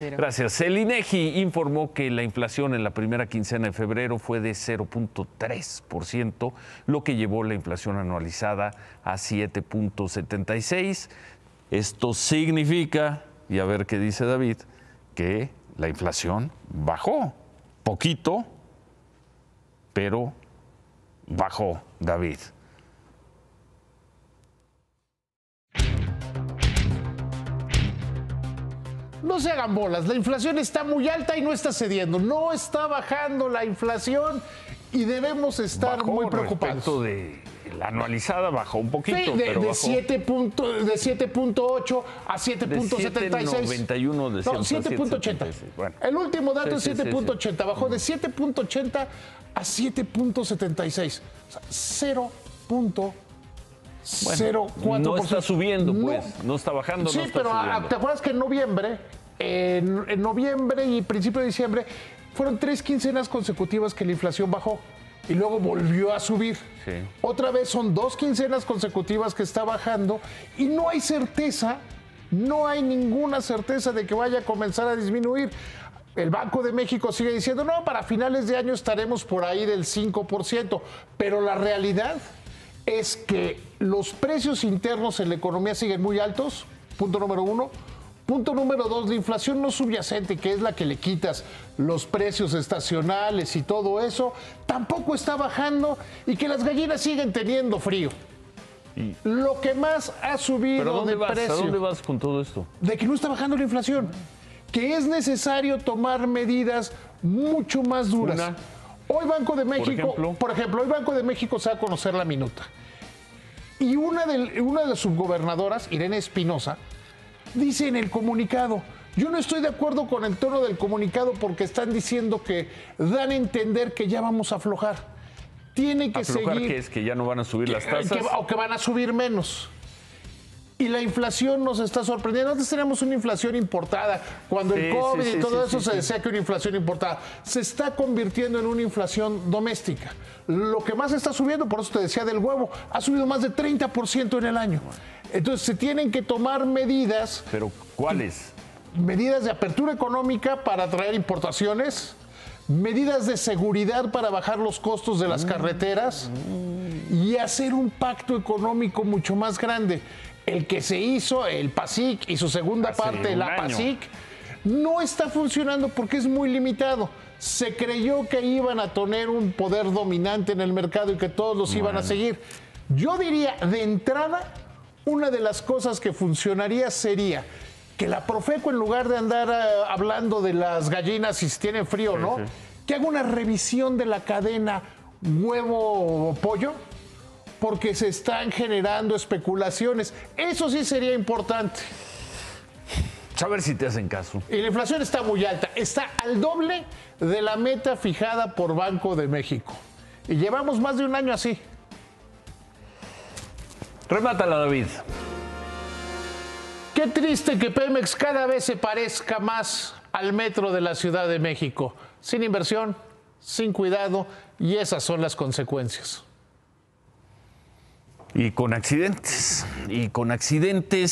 Gracias. El INEGI informó que la inflación en la primera quincena de febrero fue de 0.3%, lo que llevó la inflación anualizada a 7.76. Esto significa, y a ver qué dice David, que la inflación bajó poquito, pero bajó, David. No se hagan bolas, la inflación está muy alta y no está cediendo, no está bajando la inflación y debemos estar Bajó muy preocupados. de la anualizada bajó un poquito, Sí, de, pero de bajó. 7 punto- de 7.8 a 7.76. 7.91 decíamos, No, a 7.80. 7.76. Bueno. El último dato Sí, es sí, sí, 7.80. Bajó de 7.80 a 7.76. O sea, 0.04%. no está subiendo, pues, no está bajando, Sí, no está pero ah, subiendo. ¿te acuerdas que en noviembre, en, en noviembre y principio de diciembre, fueron tres quincenas consecutivas que la inflación bajó y luego volvió a subir? Sí. Otra vez son dos quincenas consecutivas que está bajando y no hay certeza, no hay ninguna certeza de que vaya a comenzar a disminuir. El Banco de México sigue diciendo, no, para finales de año estaremos por ahí del 5%, pero la realidad es que los precios internos en la economía siguen muy altos, punto número uno. Punto número dos, la inflación no subyacente, que es la que le quitas los precios estacionales y todo eso, tampoco está bajando y que las gallinas siguen teniendo frío. Lo que más ha subido ¿Pero a dónde de vas? precio ¿A dónde vas con todo esto? de que no está bajando la inflación, que es necesario tomar medidas mucho más duras. Una. Hoy Banco de México, ejemplo. por ejemplo, hoy Banco de México se va a conocer la minuta. Y una de, una de las subgobernadoras, Irene Espinosa, dice en el comunicado, yo no estoy de acuerdo con el tono del comunicado porque están diciendo que dan a entender que ya vamos a aflojar. Tiene que ¿Aflojar seguir que es? ¿Que ya no van a subir las que- tasas? que- o que van a subir menos. Y la inflación nos está sorprendiendo. Antes teníamos una inflación importada. Cuando Sí, el COVID sí, sí, y todo eso se decía que una inflación importada. Se está convirtiendo en una inflación doméstica. Lo que más está subiendo, por eso te decía del huevo, ha subido más de 30% en el año. Entonces se tienen que tomar medidas ¿Pero cuáles? medidas de apertura económica para atraer importaciones, medidas de seguridad para bajar los costos de las carreteras y hacer un pacto económico mucho más grande. El que se hizo, el PASIC y su segunda Hace parte, la año. PASIC, no está funcionando porque es muy limitado. Se creyó que iban a tener un poder dominante en el mercado y que todos los iban a seguir. Yo diría, de entrada, una de las cosas que funcionaría sería que la Profeco, en lugar de andar eh, hablando de las gallinas si tienen frío o no, sí. que haga una revisión de la cadena huevo-pollo, porque se están generando especulaciones. Eso sí sería importante. A ver si te hacen caso. Y la inflación está muy alta, está al doble de la meta fijada por Banco de México. Y llevamos más de un año así. Remátala, David. Qué triste que Pemex cada vez se parezca más al metro de la Ciudad de México. Sin inversión, sin cuidado, y esas son las consecuencias. Y con accidentes. Y con accidentes.